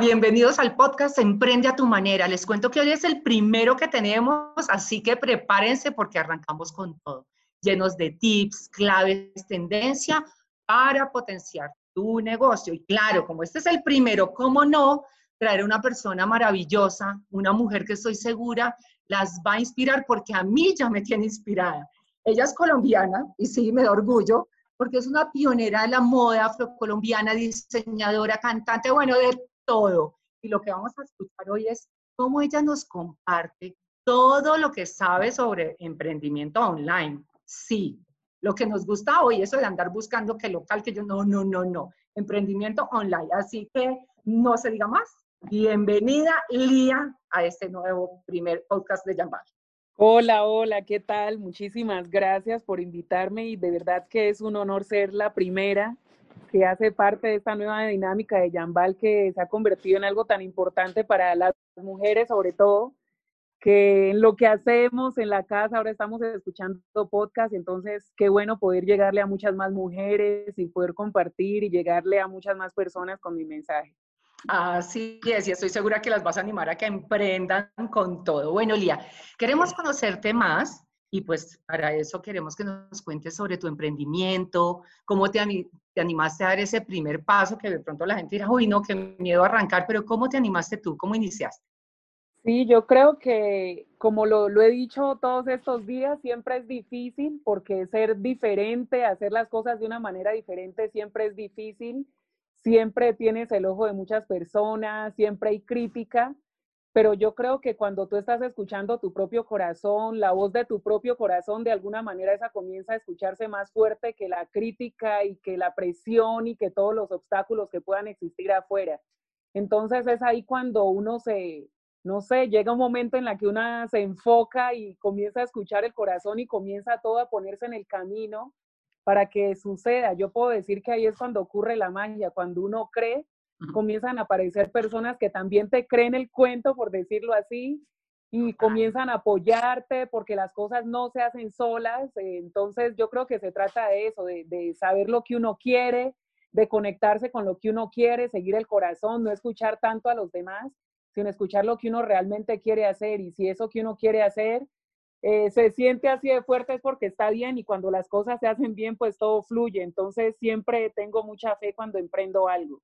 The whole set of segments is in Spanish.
Bienvenidos al podcast Emprende a tu manera. Les cuento que hoy es el primero que tenemos, así que prepárense porque arrancamos con todo, llenos de tips, claves, tendencia para potenciar tu negocio. Y claro, como este es el primero, ¿cómo no? Traer una persona maravillosa, una mujer que estoy segura las va a inspirar porque a mí ya me tiene inspirada. Ella es colombiana y sí, me da orgullo porque es una pionera de la moda afrocolombiana, diseñadora, cantante, bueno, de Y lo que vamos a escuchar hoy es cómo ella nos comparte todo lo que sabe sobre emprendimiento online. Sí, lo que nos gusta hoy, eso de andar buscando que local, que yo, no, no, no, no, emprendimiento online. Así que no se diga más. Bienvenida, Lía, a este nuevo primer podcast de Jambal. Hola, hola, ¿qué tal? Muchísimas gracias por invitarme y de verdad que es un honor ser la primera que hace parte de esta nueva dinámica de Jambal que se ha convertido en algo tan importante para las mujeres, sobre todo, que en lo que hacemos en la casa, ahora estamos escuchando podcast, entonces qué bueno poder llegarle a muchas más mujeres y poder compartir y llegarle a muchas más personas con mi mensaje. Así es, y estoy segura que las vas a animar a que emprendan con todo. Bueno, Lía, queremos conocerte más y pues para eso queremos que nos cuentes sobre tu emprendimiento, cómo te, te, animaste a dar ese primer paso, que de pronto la gente dirá, uy, no, qué miedo arrancar, pero ¿cómo te animaste tú? ¿Cómo iniciaste? Sí, yo creo que como lo, lo he dicho todos estos días, siempre es difícil porque ser diferente, hacer las cosas de una manera diferente siempre es difícil, siempre tienes el ojo de muchas personas, siempre hay crítica, pero yo creo que cuando tú estás escuchando tu propio corazón, la voz de tu propio corazón, de alguna manera esa comienza a escucharse más fuerte que la crítica y que la presión y que todos los obstáculos que puedan existir afuera. Entonces es ahí cuando uno se, no sé, llega un momento en la que uno se enfoca y comienza a escuchar el corazón y comienza todo a ponerse en el camino para que suceda. Yo puedo decir que ahí es cuando ocurre la magia, cuando uno cree comienzan a aparecer personas que también te creen el cuento, por decirlo así, y comienzan a apoyarte porque las cosas no se hacen solas. Entonces yo creo que se trata de eso, de, saber lo que uno quiere, de conectarse con lo que uno quiere, seguir el corazón, no escuchar tanto a los demás, sino escuchar lo que uno realmente quiere hacer. Y si eso que uno quiere hacer eh, se siente así de fuerte es porque está bien y cuando las cosas se hacen bien, pues todo fluye. Entonces siempre tengo mucha fe cuando emprendo algo.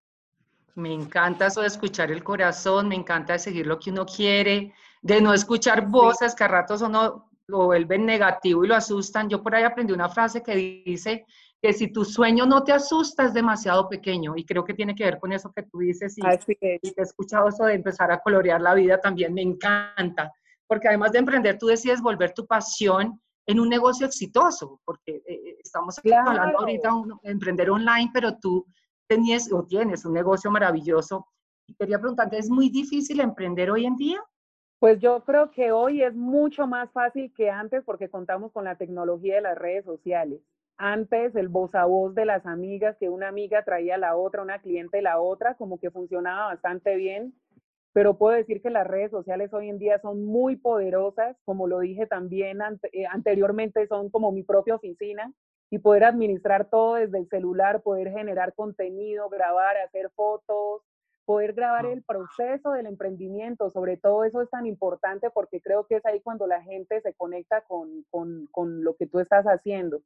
Me encanta eso de escuchar el corazón, me encanta de seguir lo que uno quiere, de no escuchar voces que a ratos uno lo vuelven negativo y lo asustan. Yo por ahí aprendí una frase que dice que si tu sueño no te asusta es demasiado pequeño y creo que tiene que ver con eso que tú dices y, y te he escuchado eso de empezar a colorear la vida también, me encanta, porque además de emprender tú decides volver tu pasión en un negocio exitoso, porque eh, eh, estamos hablando ahorita de emprender online, pero tú tenías o tienes un negocio maravilloso. Y quería preguntarte, ¿es muy difícil emprender hoy en día? Pues yo creo que hoy es mucho más fácil que antes porque contamos con la tecnología de las redes sociales. Antes el voz a voz de las amigas, que una amiga traía a la otra, una cliente la otra, como que funcionaba bastante bien. Pero puedo decir que las redes sociales hoy en día son muy poderosas, como lo dije también eh, anteriormente, son como mi propia oficina y poder administrar todo desde el celular, poder generar contenido, grabar, hacer fotos, poder grabar el proceso del emprendimiento, sobre todo eso es tan importante porque creo que es ahí cuando la gente se conecta con, con, con lo que tú estás haciendo.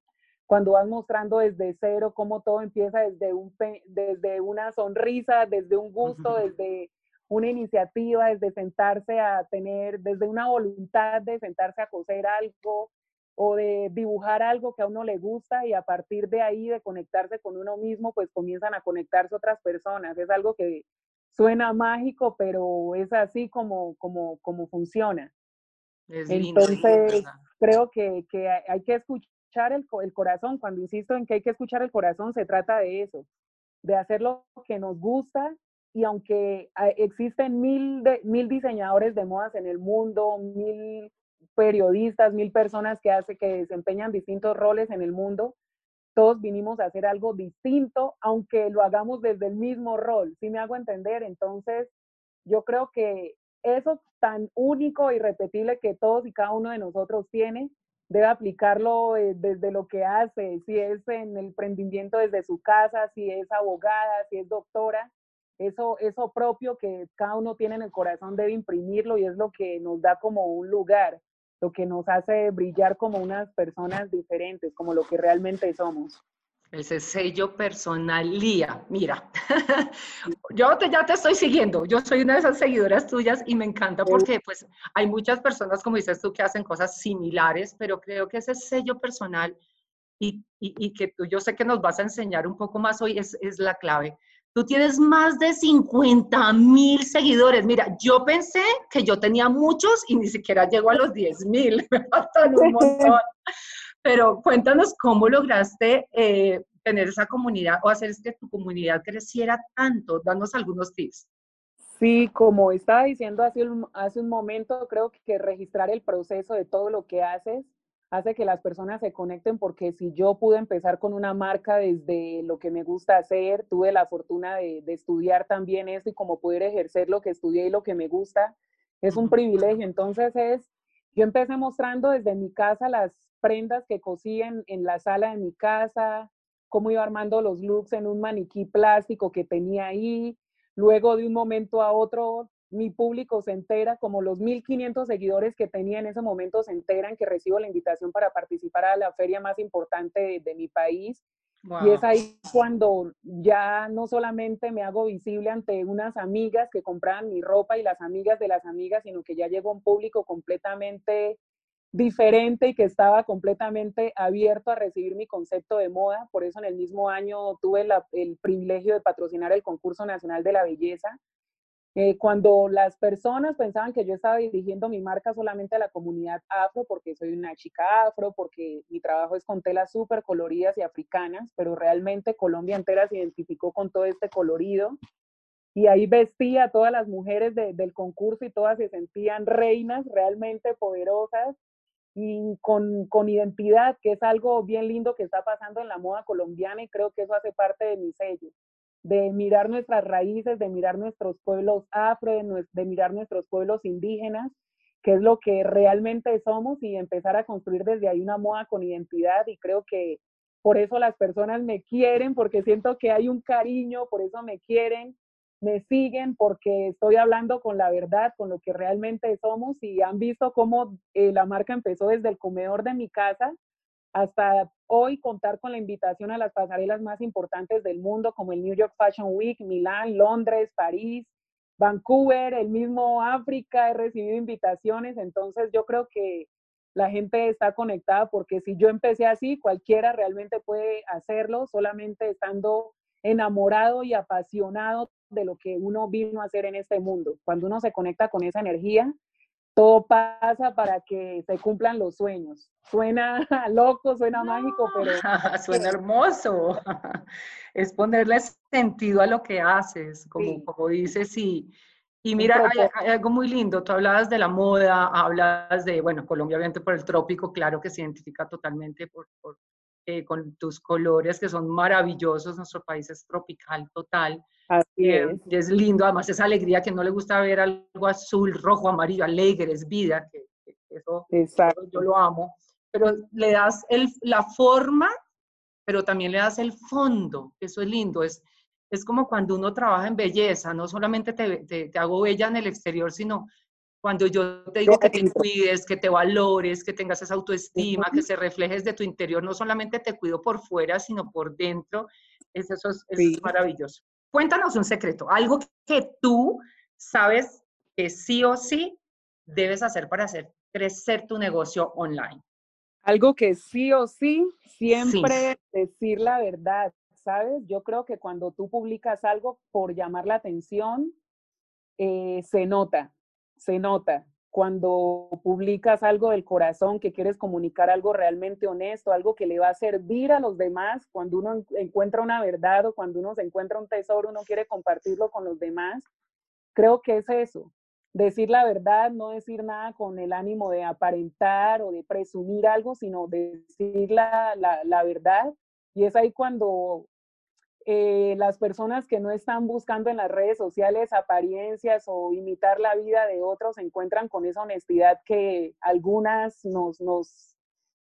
Cuando vas mostrando desde cero cómo todo empieza desde, un, desde una sonrisa, desde un gusto, desde una iniciativa, desde sentarse a tener, desde una voluntad de sentarse a coser algo, o de dibujar algo que a uno le gusta y a partir de ahí de conectarse con uno mismo, pues comienzan a conectarse otras personas. Es algo que suena mágico, pero es así como, como, como funciona. Entonces, creo que, que, hay que escuchar el, el, corazón. Cuando insisto en que hay que escuchar el corazón, se trata de eso, de hacer lo que nos gusta. Y aunque ah, existen mil, de, mil diseñadores de modas en el mundo, mil periodistas, mil personas que, hace, que desempeñan distintos roles en el mundo, todos vinimos a hacer algo distinto, aunque lo hagamos desde el mismo rol, si me hago entender? Entonces, yo creo que eso tan único y repetible que todos y cada uno de nosotros tiene, debe aplicarlo eh, desde lo que hace, si es en el emprendimiento desde su casa, si es abogada, si es doctora, eso, eso propio que cada uno tiene en el corazón debe imprimirlo y es lo que nos da como un lugar, lo que nos hace brillar como unas personas diferentes, como lo que realmente somos. Ese sello personal, Lía. Mira, yo te, ya te estoy siguiendo. Yo soy una de esas seguidoras tuyas y me encanta porque pues hay muchas personas, como dices tú, que hacen cosas similares, pero creo que ese sello personal y, y, que tú, yo sé que nos vas a enseñar un poco más hoy, es, es la clave. Tú tienes más de 50 mil seguidores. Mira, yo pensé que yo tenía muchos y ni siquiera llego a los 10 mil. Me faltan un montón. Pero cuéntanos cómo lograste eh, tener esa comunidad o hacer que tu comunidad creciera tanto. Danos algunos tips. Sí, como estaba diciendo hace un, hace un momento, creo que registrar el proceso de todo lo que haces hace que las personas se conecten porque si yo pude empezar con una marca desde lo que me gusta hacer, tuve la fortuna de, de estudiar también eso y como poder ejercer lo que estudié y lo que me gusta, es un privilegio. Entonces es, yo empecé mostrando desde mi casa las prendas que cosí en, en la sala de mi casa, cómo iba armando los looks en un maniquí plástico que tenía ahí. Luego de un momento a otro mi público se entera, como los 1.500 seguidores que tenía en ese momento se enteran que recibo la invitación para participar a la feria más importante de, mi país. Y es ahí cuando ya no solamente me hago visible ante unas amigas que compraban mi ropa y las amigas de las amigas, sino que ya llegó un público completamente diferente y que estaba completamente abierto a recibir mi concepto de moda. Por eso en el mismo año tuve el privilegio de patrocinar el concurso nacional de la belleza eh, cuando las personas pensaban que yo estaba dirigiendo mi marca solamente a la comunidad afro, porque soy una chica afro, porque mi trabajo es con telas súper coloridas y africanas, pero realmente Colombia entera se identificó con todo este colorido. Y ahí vestía a todas las mujeres del concurso y todas se sentían reinas realmente poderosas y con, con identidad, que es algo bien lindo que está pasando en la moda colombiana y creo que eso hace parte de mi sello de mirar nuestras raíces, de mirar nuestros pueblos afro, de, mirar nuestros pueblos indígenas, que es lo que realmente somos y empezar a construir desde ahí una moda con identidad y creo que por eso las personas me quieren, porque siento que hay un cariño, por eso me quieren, me siguen porque estoy hablando con la verdad, con lo que realmente somos y han visto cómo eh, la marca empezó desde el comedor de mi casa hasta hoy contar con la invitación a las pasarelas más importantes del mundo, como el New York Fashion Week, Milán, Londres, París, Vancouver, el mismo África, he recibido invitaciones, entonces yo creo que la gente está conectada porque si yo empecé así, cualquiera realmente puede hacerlo, solamente estando enamorado y apasionado de lo que uno vino a hacer en este mundo. Cuando uno se conecta con esa energía, todo pasa para que se cumplan los sueños. Suena loco, suena mágico, pero... suena hermoso. Es ponerle sentido a lo que haces, como, como dices, y, y mira, hay, algo muy lindo, tú hablabas de la moda, hablas de, bueno, Colombia obviamente por el trópico, claro que se identifica totalmente por, eh, con tus colores que son maravillosos, nuestro país es tropical total, Así eh, es. lindo, además esa alegría que no le gusta ver algo azul, rojo, amarillo, alegre, es vida, que, eso, yo lo amo, pero le das el, la forma, pero también le das el fondo, eso es lindo, es, es como cuando uno trabaja en belleza, no solamente te, te, te hago bella en el exterior, sino cuando yo te digo que te cuides, que te valores, que tengas esa autoestima, que se reflejes de tu interior, no solamente te cuido por fuera, sino por dentro, eso, es, es maravilloso. Cuéntanos un secreto, algo que tú sabes que sí o sí debes hacer para hacer crecer tu negocio online. Algo que sí o sí, siempre decir la verdad, ¿sabes? Yo creo que cuando tú publicas algo por llamar la atención, eh, se nota, se nota cuando publicas algo del corazón, que quieres comunicar algo realmente honesto, algo que le va a servir a los demás, cuando uno encuentra una verdad o cuando uno se encuentra un tesoro, uno quiere compartirlo con los demás. Creo que es eso, decir la verdad, no decir nada con el ánimo de aparentar o de presumir algo, sino decir la, la, la verdad. Y es ahí cuando eh, las personas que no están buscando en las redes sociales apariencias o imitar la vida de otros se encuentran con esa honestidad que algunas nos, nos,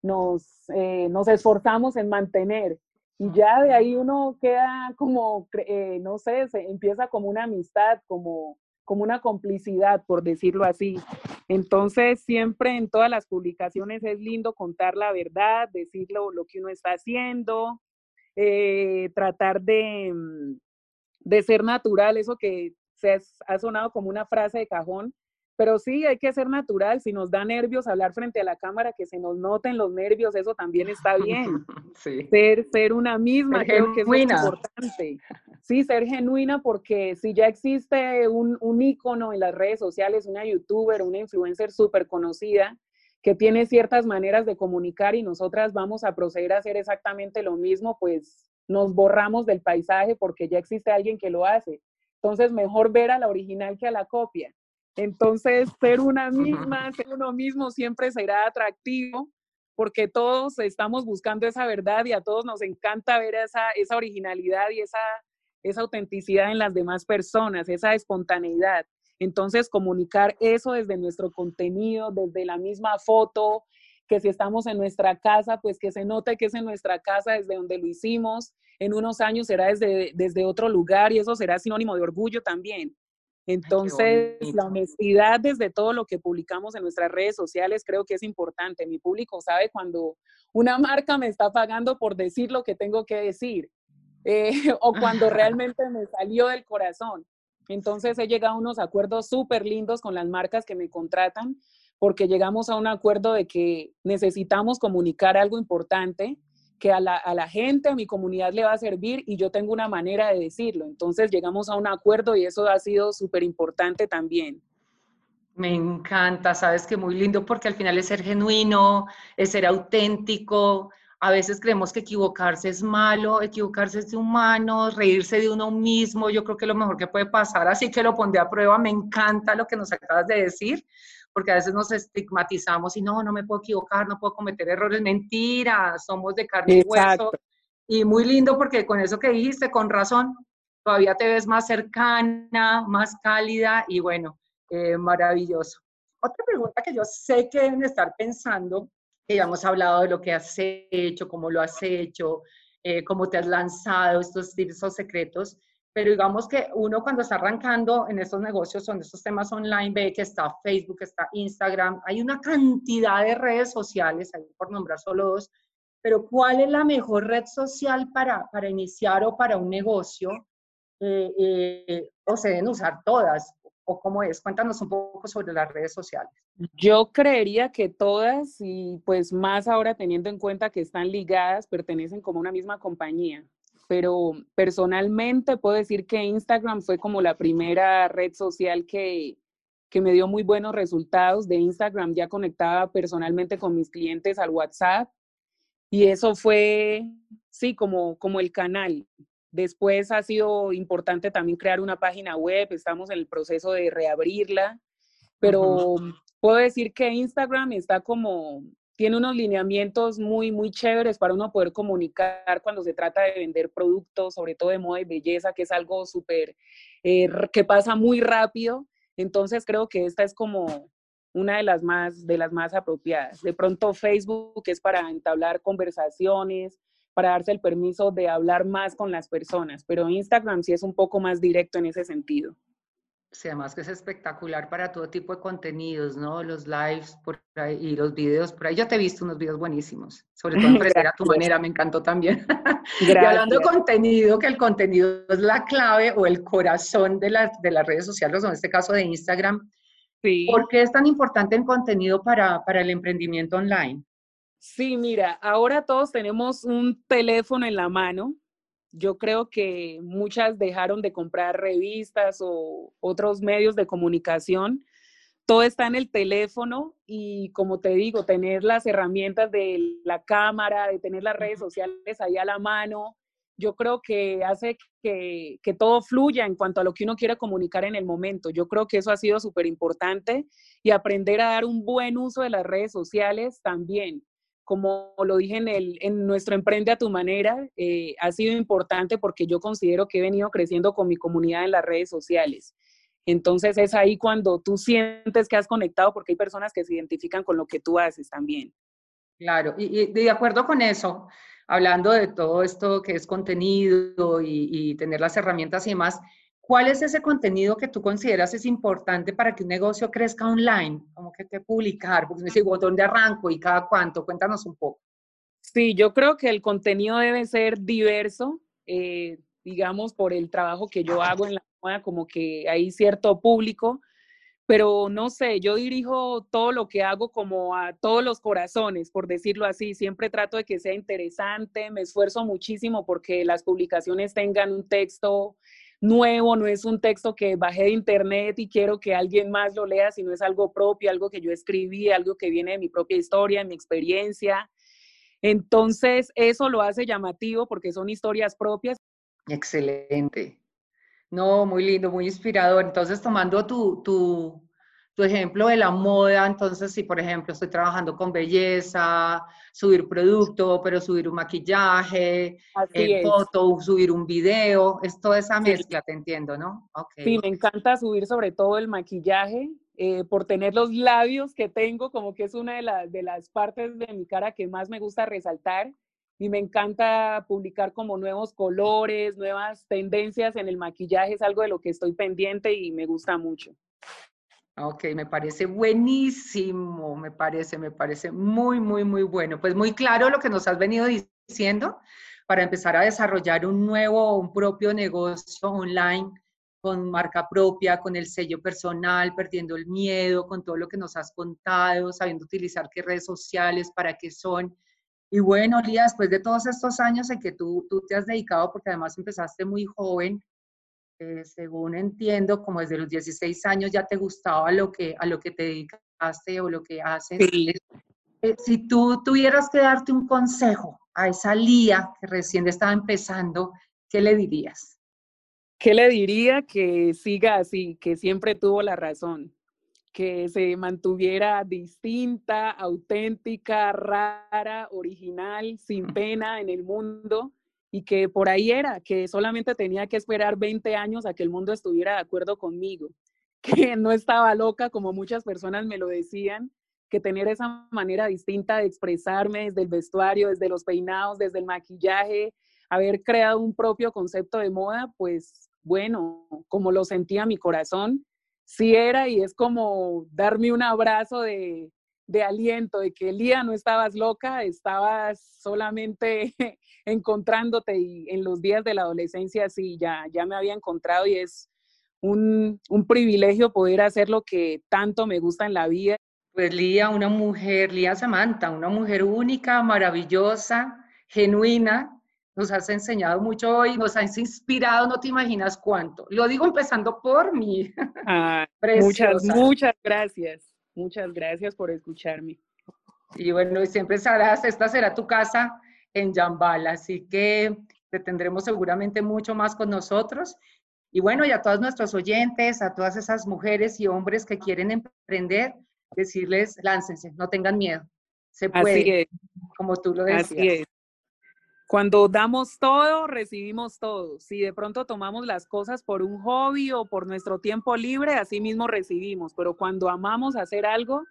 nos, eh, nos esforzamos en mantener. Y ya de ahí uno queda como, eh, no sé, se empieza como una amistad, como, como una complicidad, por decirlo así. Entonces, siempre en todas las publicaciones es lindo contar la verdad, decir lo, que uno está haciendo, eh, tratar de, mm, de, ser natural, eso que se ha sonado como una frase de cajón, pero sí, hay que ser natural. Si nos da nervios hablar frente a la cámara, que se nos noten los nervios, eso también está bien. Ser, ser una misma, creo que es importante. Sí, ser genuina, porque si ya existe un, un ícono en las redes sociales, una youtuber, una influencer súper conocida, que tiene ciertas maneras de comunicar y nosotras vamos a proceder a hacer exactamente lo mismo, pues nos borramos del paisaje porque ya existe alguien que lo hace. Entonces, mejor ver a la original que a la copia. Entonces, ser una misma, ser uno mismo siempre será atractivo porque todos estamos buscando esa verdad y a todos nos encanta ver esa, esa originalidad y esa, esa autenticidad en las demás personas, esa espontaneidad. Entonces, comunicar eso desde nuestro contenido, desde la misma foto, que si estamos en nuestra casa, pues que se note que es en nuestra casa desde donde lo hicimos. En unos años será desde, desde otro lugar y eso será sinónimo de orgullo también. Entonces, la honestidad desde todo lo que publicamos en nuestras redes sociales creo que es importante. Mi público sabe cuando una marca me está pagando por decir lo que tengo que decir eh, o cuando realmente me salió del corazón. Entonces, he llegado a unos acuerdos súper lindos con las marcas que me contratan porque llegamos a un acuerdo de que necesitamos comunicar algo importante que a la, a la, gente, a mi comunidad le va a servir y yo tengo una manera de decirlo. Entonces llegamos a un acuerdo y eso ha sido súper importante también. Me encanta, sabes que muy lindo porque al final es ser genuino, es ser auténtico. A veces creemos que equivocarse es malo, equivocarse es de humano, reírse de uno mismo, yo creo que es lo mejor que puede pasar, así que lo pondré a prueba, me encanta lo que nos acabas de decir, porque a veces nos estigmatizamos y no, no me puedo equivocar, no puedo cometer errores, mentira, somos de carne y hueso. Y muy lindo porque con eso que dijiste, con razón, todavía te ves más cercana, más cálida y bueno, eh, maravilloso. Otra pregunta que yo sé que deben estar pensando, ya hemos hablado de lo que has hecho, cómo lo has hecho, eh, cómo te has lanzado, estos tips o secretos, pero digamos que uno cuando está arrancando en estos negocios, en estos temas online, ve que está Facebook, está Instagram, hay una cantidad de redes sociales, por nombrar solo dos, pero ¿cuál es la mejor red social para, para iniciar o para un negocio? Eh, eh, ¿O se deben usar todas? ¿O cómo es? Cuéntanos un poco sobre las redes sociales. Yo creería que todas, y pues más ahora teniendo en cuenta que están ligadas, pertenecen como una misma compañía pero personalmente puedo decir que Instagram fue como la primera red social que, que me dio muy buenos resultados. De Instagram ya conectaba personalmente con mis clientes al WhatsApp y eso fue, sí, como, como el canal. Después ha sido importante también crear una página web, estamos en el proceso de reabrirla, pero puedo decir que Instagram está como tiene unos lineamientos muy, muy chéveres para uno poder comunicar cuando se trata de vender productos, sobre todo de moda y belleza, que es algo súper, eh, que pasa muy rápido. Entonces creo que esta es como una de las más, de las más apropiadas. De pronto Facebook es para entablar conversaciones, para darse el permiso de hablar más con las personas, pero Instagram sí es un poco más directo en ese sentido. Sí, además que es espectacular para todo tipo de contenidos, ¿no? Los lives por ahí, y los videos por ahí. Yo te he visto unos videos buenísimos, sobre todo en a tu manera, me encantó también. y hablando de contenido, que el contenido es la clave o el corazón de, las de las redes sociales, o en este caso de Instagram. Sí. ¿Por qué es tan importante el contenido para, para el emprendimiento online? Sí, mira, ahora todos tenemos un teléfono en la mano yo creo que muchas dejaron de comprar revistas o otros medios de comunicación. Todo está en el teléfono y como te digo, tener las herramientas de la cámara, de tener las redes sociales ahí a la mano, yo creo que hace que, que todo fluya en cuanto a lo que uno quiere comunicar en el momento. Yo creo que eso ha sido súper importante y aprender a dar un buen uso de las redes sociales también como lo dije en, el, en nuestro Emprende a tu manera, eh, ha sido importante porque yo considero que he venido creciendo con mi comunidad en las redes sociales. Entonces es ahí cuando tú sientes que has conectado porque hay personas que se identifican con lo que tú haces también. Claro, y, de acuerdo con eso, hablando de todo esto que es contenido y, tener las herramientas y demás, ¿cuál es ese contenido que tú consideras es importante para que un negocio crezca online? ¿Cómo que te publicar? Porque me digo, ¿dónde arranco y cada cuánto? Cuéntanos un poco. Sí, yo creo que el contenido debe ser diverso, eh, digamos, por el trabajo que yo hago en la moda, como que hay cierto público pero no sé, yo dirijo todo lo que hago como a todos los corazones, por decirlo así. Siempre trato de que sea interesante, me esfuerzo muchísimo porque las publicaciones tengan un texto nuevo, no es un texto que bajé de internet y quiero que alguien más lo lea, sino es algo propio, algo que yo escribí, algo que viene de mi propia historia, de mi experiencia. Entonces, eso lo hace llamativo porque son historias propias. Excelente. No, muy lindo, muy inspirador. Entonces, tomando tu, tu, tu ejemplo de la moda, entonces si por ejemplo estoy trabajando con belleza, subir producto, pero subir un maquillaje, eh, foto, subir un video, es toda esa mezcla, te entiendo, ¿no? Okay. Sí, me encanta subir sobre todo el maquillaje, eh, por tener los labios que tengo, como que es una de, de las partes de mi cara que más me gusta resaltar y me encanta publicar como nuevos colores, nuevas tendencias en el maquillaje, es algo de lo que estoy pendiente y me gusta mucho. Ok, me parece buenísimo, me parece, me parece muy, muy, muy bueno. Pues muy claro lo que nos has venido diciendo para empezar a desarrollar un nuevo, un propio negocio online con marca propia, con el sello personal, perdiendo el miedo, con todo lo que nos has contado, sabiendo utilizar qué redes sociales, para qué son y bueno, Lía, después de todos estos años en que tú, tú te has dedicado, porque además empezaste muy joven, eh, según entiendo, como desde los 16 años ya te gustaba lo que, a lo que te dedicaste o lo que haces. Eh, si tú tuvieras que darte un consejo a esa Lía que recién estaba empezando, ¿qué le dirías? ¿Qué le diría? Que siga así, que siempre tuvo la razón que se mantuviera distinta, auténtica, rara, original, sin pena en el mundo y que por ahí era, que solamente tenía que esperar 20 años a que el mundo estuviera de acuerdo conmigo, que no estaba loca como muchas personas me lo decían, que tener esa manera distinta de expresarme desde el vestuario, desde los peinados, desde el maquillaje, haber creado un propio concepto de moda, pues bueno, como lo sentía mi corazón, sí era y es como darme un abrazo de, aliento, de que Elía no estabas loca, estabas solamente encontrándote y en los días de la adolescencia sí, ya, ya me había encontrado y es un, un privilegio poder hacer lo que tanto me gusta en la vida. Pues Lía, una mujer, Lía Samantha, una mujer única, maravillosa, genuina, nos has enseñado mucho hoy, nos has inspirado, no te imaginas cuánto. Lo digo empezando por mí. Ah, muchas, muchas gracias. Muchas gracias por escucharme. Y bueno, siempre sabrás, esta será tu casa en Yambala, así que te tendremos seguramente mucho más con nosotros. Y bueno, y a todos nuestros oyentes, a todas esas mujeres y hombres que quieren emprender, decirles, láncense, no tengan miedo. Se puede, como tú lo decías. Así es. Cuando damos todo, recibimos todo. Si de pronto tomamos las cosas por un hobby o por nuestro tiempo libre, así mismo recibimos. Pero cuando amamos hacer algo,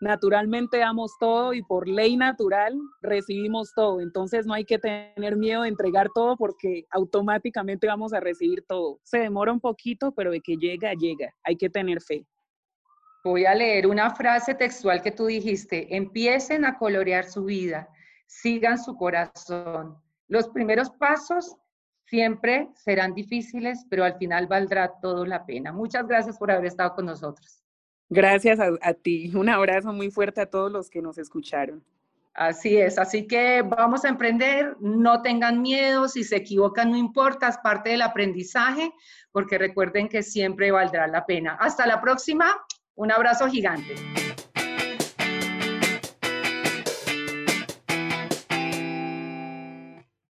naturalmente damos todo y por ley natural recibimos todo. Entonces no hay que tener miedo de entregar todo porque automáticamente vamos a recibir todo. Se demora un poquito, pero de que llega, llega. Hay que tener fe. Voy a leer una frase textual que tú dijiste. Empiecen a colorear su vida sigan su corazón. Los primeros pasos siempre serán difíciles, pero al final valdrá todo la pena. Muchas gracias por haber estado con nosotros. Gracias a, ti. Un abrazo muy fuerte a todos los que nos escucharon. Así es, así que vamos a emprender, no tengan miedo, si se equivocan no importa, es parte del aprendizaje, porque recuerden que siempre valdrá la pena. Hasta la próxima, un abrazo gigante.